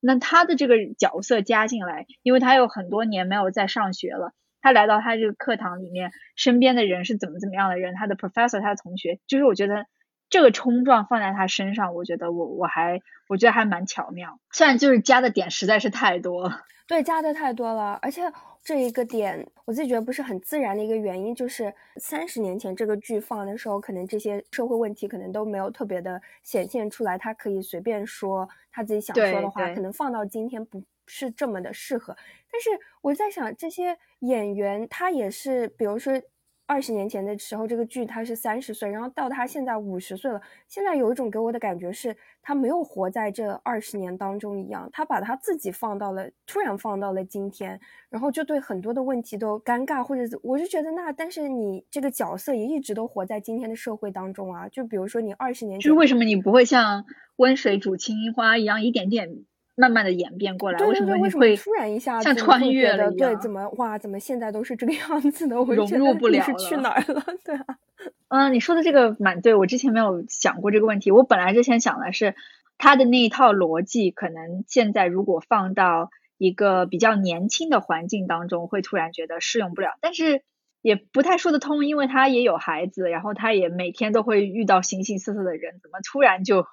那他的这个角色加进来，因为他有很多年没有在上学了，他来到他这个课堂里面，身边的人是怎么怎么样的人，他的 professor，他的同学，就是我觉得这个冲撞放在他身上，我觉得我我还我觉得还蛮巧妙，虽然就是加的点实在是太多了。对，加的太多了，而且这一个点我自己觉得不是很自然的一个原因，就是三十年前这个剧放的时候，可能这些社会问题可能都没有特别的显现出来，他可以随便说他自己想说的话，可能放到今天不是这么的适合。但是我在想，这些演员他也是，比如说。二十年前的时候，这个剧他是三十岁，然后到他现在五十岁了。现在有一种给我的感觉是，他没有活在这二十年当中一样，他把他自己放到了突然放到了今天，然后就对很多的问题都尴尬，或者我就觉得那，但是你这个角色也一直都活在今天的社会当中啊。就比如说你二十年，就是为什么你不会像温水煮青蛙一样一点点？慢慢的演变过来，为什么你会突然一下像穿越了一样？对，怎么哇？怎么现在都是这个样子的？我融入不了是去哪儿了？对啊，<laughs> 嗯，你说的这个蛮对，我之前没有想过这个问题。我本来之前想的是他的那一套逻辑，可能现在如果放到一个比较年轻的环境当中，会突然觉得适用不了。但是也不太说得通，因为他也有孩子，然后他也每天都会遇到形形色色的人，怎么突然就？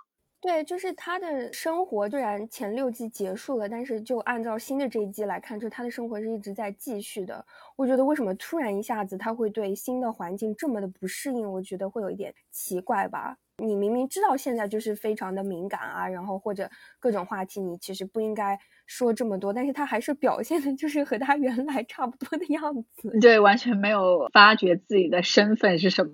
对，就是他的生活虽然前六季结束了，但是就按照新的这一季来看，就他的生活是一直在继续的。我觉得为什么突然一下子他会对新的环境这么的不适应？我觉得会有一点奇怪吧。你明明知道现在就是非常的敏感啊，然后或者各种话题，你其实不应该说这么多，但是他还是表现的就是和他原来差不多的样子。对，完全没有发觉自己的身份是什么。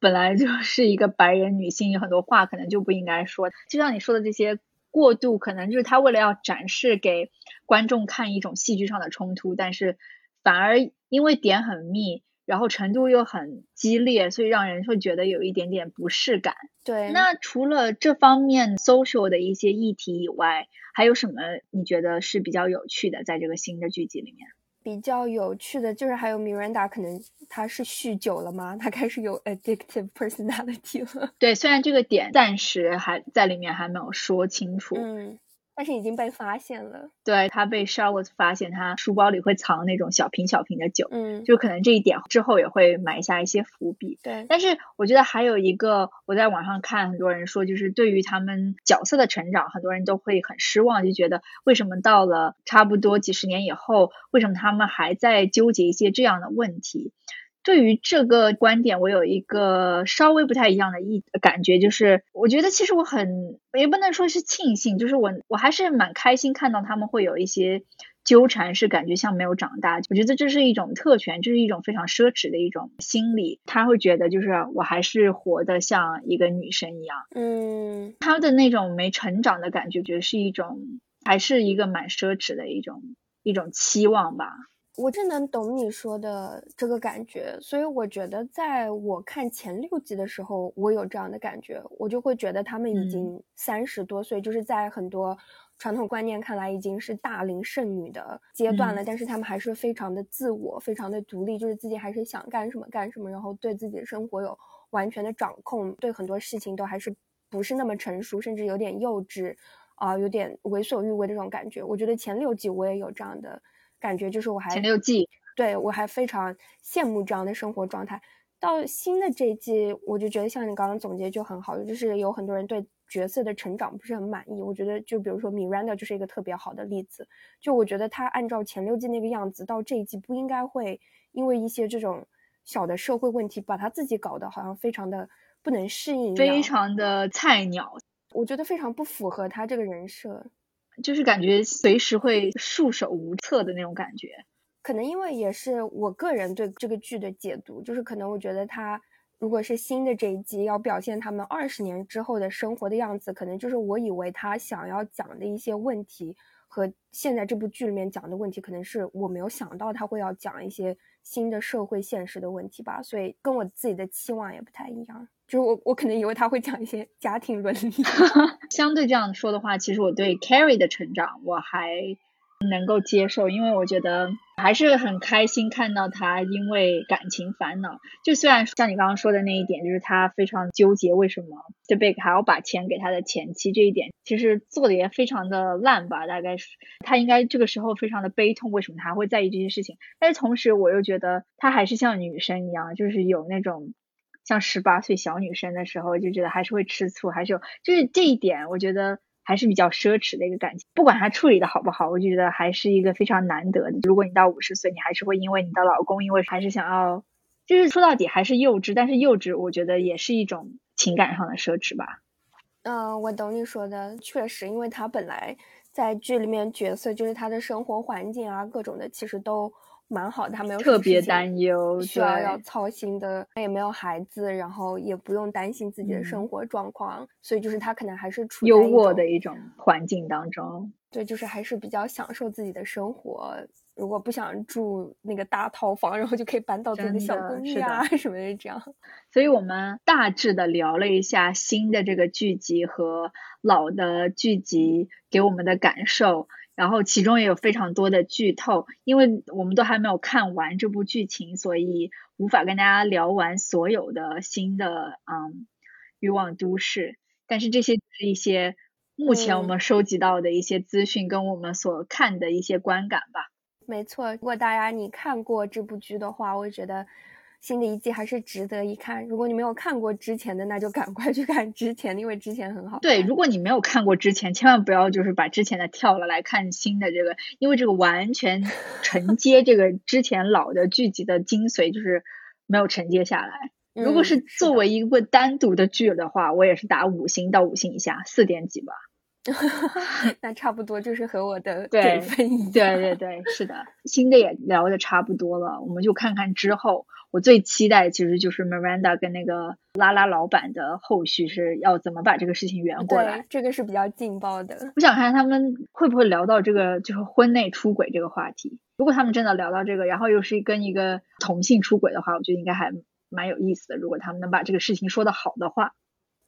本来就是一个白人女性，有很多话可能就不应该说。就像你说的这些过度，可能就是他为了要展示给观众看一种戏剧上的冲突，但是反而因为点很密，然后程度又很激烈，所以让人会觉得有一点点不适感。对。那除了这方面 social 的一些议题以外，还有什么你觉得是比较有趣的，在这个新的剧集里面？比较有趣的就是还有 Miranda，可能他是酗酒了吗？他开始有 addictive personality 了。对，虽然这个点暂时还在里面还没有说清楚。嗯。但是已经被发现了，对他被 Charlotte 发现，他书包里会藏那种小瓶小瓶的酒，嗯，就可能这一点之后也会埋下一些伏笔。对，但是我觉得还有一个，我在网上看很多人说，就是对于他们角色的成长，很多人都会很失望，就觉得为什么到了差不多几十年以后，为什么他们还在纠结一些这样的问题？对于这个观点，我有一个稍微不太一样的意感觉，就是我觉得其实我很也不能说是庆幸，就是我我还是蛮开心看到他们会有一些纠缠，是感觉像没有长大。我觉得这是一种特权，这是一种非常奢侈的一种心理。他会觉得就是我还是活得像一个女生一样，嗯，他的那种没成长的感觉，觉得是一种还是一个蛮奢侈的一种一种期望吧。我真能懂你说的这个感觉，所以我觉得在我看前六集的时候，我有这样的感觉，我就会觉得他们已经三十多岁，就是在很多传统观念看来已经是大龄剩女的阶段了，但是他们还是非常的自我，非常的独立，就是自己还是想干什么干什么，然后对自己的生活有完全的掌控，对很多事情都还是不是那么成熟，甚至有点幼稚，啊，有点为所欲为的这种感觉。我觉得前六集我也有这样的。感觉就是我还前六季，对我还非常羡慕这样的生活状态。到新的这一季，我就觉得像你刚刚总结就很好，就是有很多人对角色的成长不是很满意。我觉得就比如说 Miranda 就是一个特别好的例子。就我觉得他按照前六季那个样子，到这一季不应该会因为一些这种小的社会问题，把他自己搞得好像非常的不能适应，非常的菜鸟。我觉得非常不符合他这个人设。就是感觉随时会束手无策的那种感觉，可能因为也是我个人对这个剧的解读，就是可能我觉得他如果是新的这一季要表现他们二十年之后的生活的样子，可能就是我以为他想要讲的一些问题和现在这部剧里面讲的问题，可能是我没有想到他会要讲一些新的社会现实的问题吧，所以跟我自己的期望也不太一样。就是我，我可能以为他会讲一些家庭伦理。<laughs> 相对这样说的话，其实我对 Carrie 的成长我还能够接受，因为我觉得还是很开心看到他因为感情烦恼。就虽然像你刚刚说的那一点，就是他非常纠结为什么 The Big 还要把钱给他的前妻这一点，其实做的也非常的烂吧。大概是他应该这个时候非常的悲痛，为什么他会在意这些事情？但是同时我又觉得他还是像女生一样，就是有那种像十八岁小女生的时候，就觉得还是会吃醋，还是有就是这一点，我觉得。还是比较奢侈的一个感情，不管他处理的好不好，我就觉得还是一个非常难得的。如果你到五十岁，你还是会因为你的老公，因为还是想要，就是说到底还是幼稚，但是幼稚我觉得也是一种情感上的奢侈吧。嗯，我懂你说的，确实，因为他本来在剧里面角色就是他的生活环境啊，各种的其实都。蛮好的，他没有特别担忧，需要要操心的，他也没有孩子，然后也不用担心自己的生活状况，所以就是他可能还是处优渥的一种环境当中。对，就是还是比较享受自己的生活。如果不想住那个大套房，然后就可以搬到自己的小公寓啊什么的这样。<laughs> 所以我们大致的聊了一下新的这个剧集和老的剧集给我们的感受。然后其中也有非常多的剧透，因为我们都还没有看完这部剧情，所以无法跟大家聊完所有的新的嗯欲望都市。但是这些是一些目前我们收集到的一些资讯跟我们所看的一些观感吧。没错，如果大家你看过这部剧的话，我觉得。新的一季还是值得一看。如果你没有看过之前的，那就赶快去看之前的，因为之前很好。对，如果你没有看过之前，千万不要就是把之前的跳了来看新的这个，因为这个完全承 <laughs> 接这个之前老的剧集的精髓，就是没有承接下来。如果是作为一部单独的剧的话，我也是打五星到五星以下，四点几吧。<laughs> 那差不多就是和我的对分一样。对对对，是的，<laughs> 新的也聊的差不多了，我们就看看之后。我最期待其实就是 Miranda 跟那个拉拉老板的后续是要怎么把这个事情圆过来。这个是比较劲爆的。我想看他们会不会聊到这个就是婚内出轨这个话题。如果他们真的聊到这个，然后又是跟一个同性出轨的话，我觉得应该还蛮有意思的。如果他们能把这个事情说得好的话。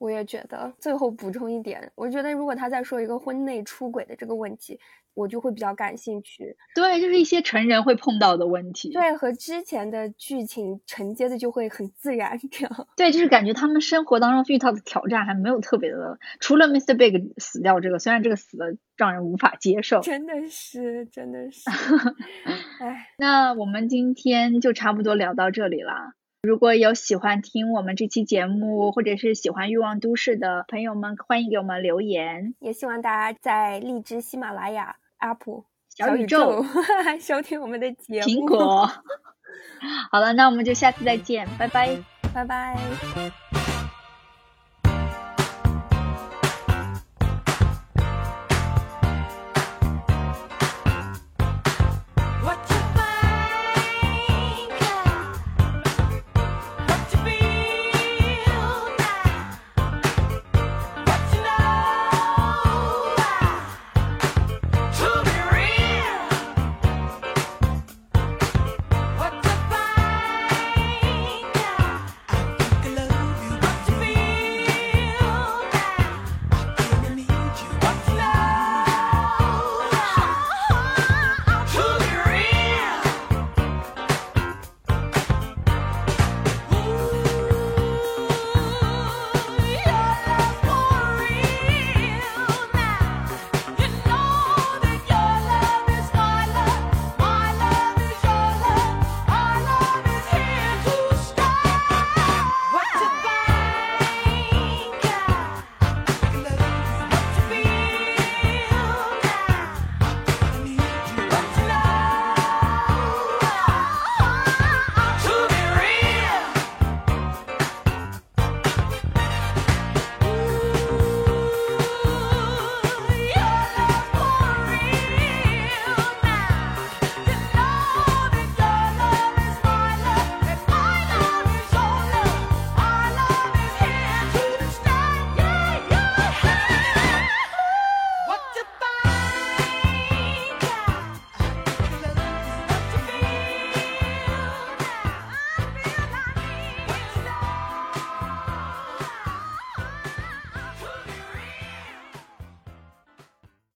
我也觉得，最后补充一点，我觉得如果他再说一个婚内出轨的这个问题，我就会比较感兴趣。对，就是一些成人会碰到的问题。对，和之前的剧情承接的就会很自然，这样。对，就是感觉他们生活当中遇到的挑战还没有特别的，除了 Mr. Big 死掉这个，虽然这个死的让人无法接受。<laughs> 真的是，真的是。<laughs> 哎，那我们今天就差不多聊到这里了。如果有喜欢听我们这期节目，或者是喜欢《欲望都市》的朋友们，欢迎给我们留言。也希望大家在荔枝、喜马拉雅、Apple、小宇宙 <laughs> 收听我们的节目。苹果。<laughs> 好了，那我们就下次再见，拜拜，拜拜。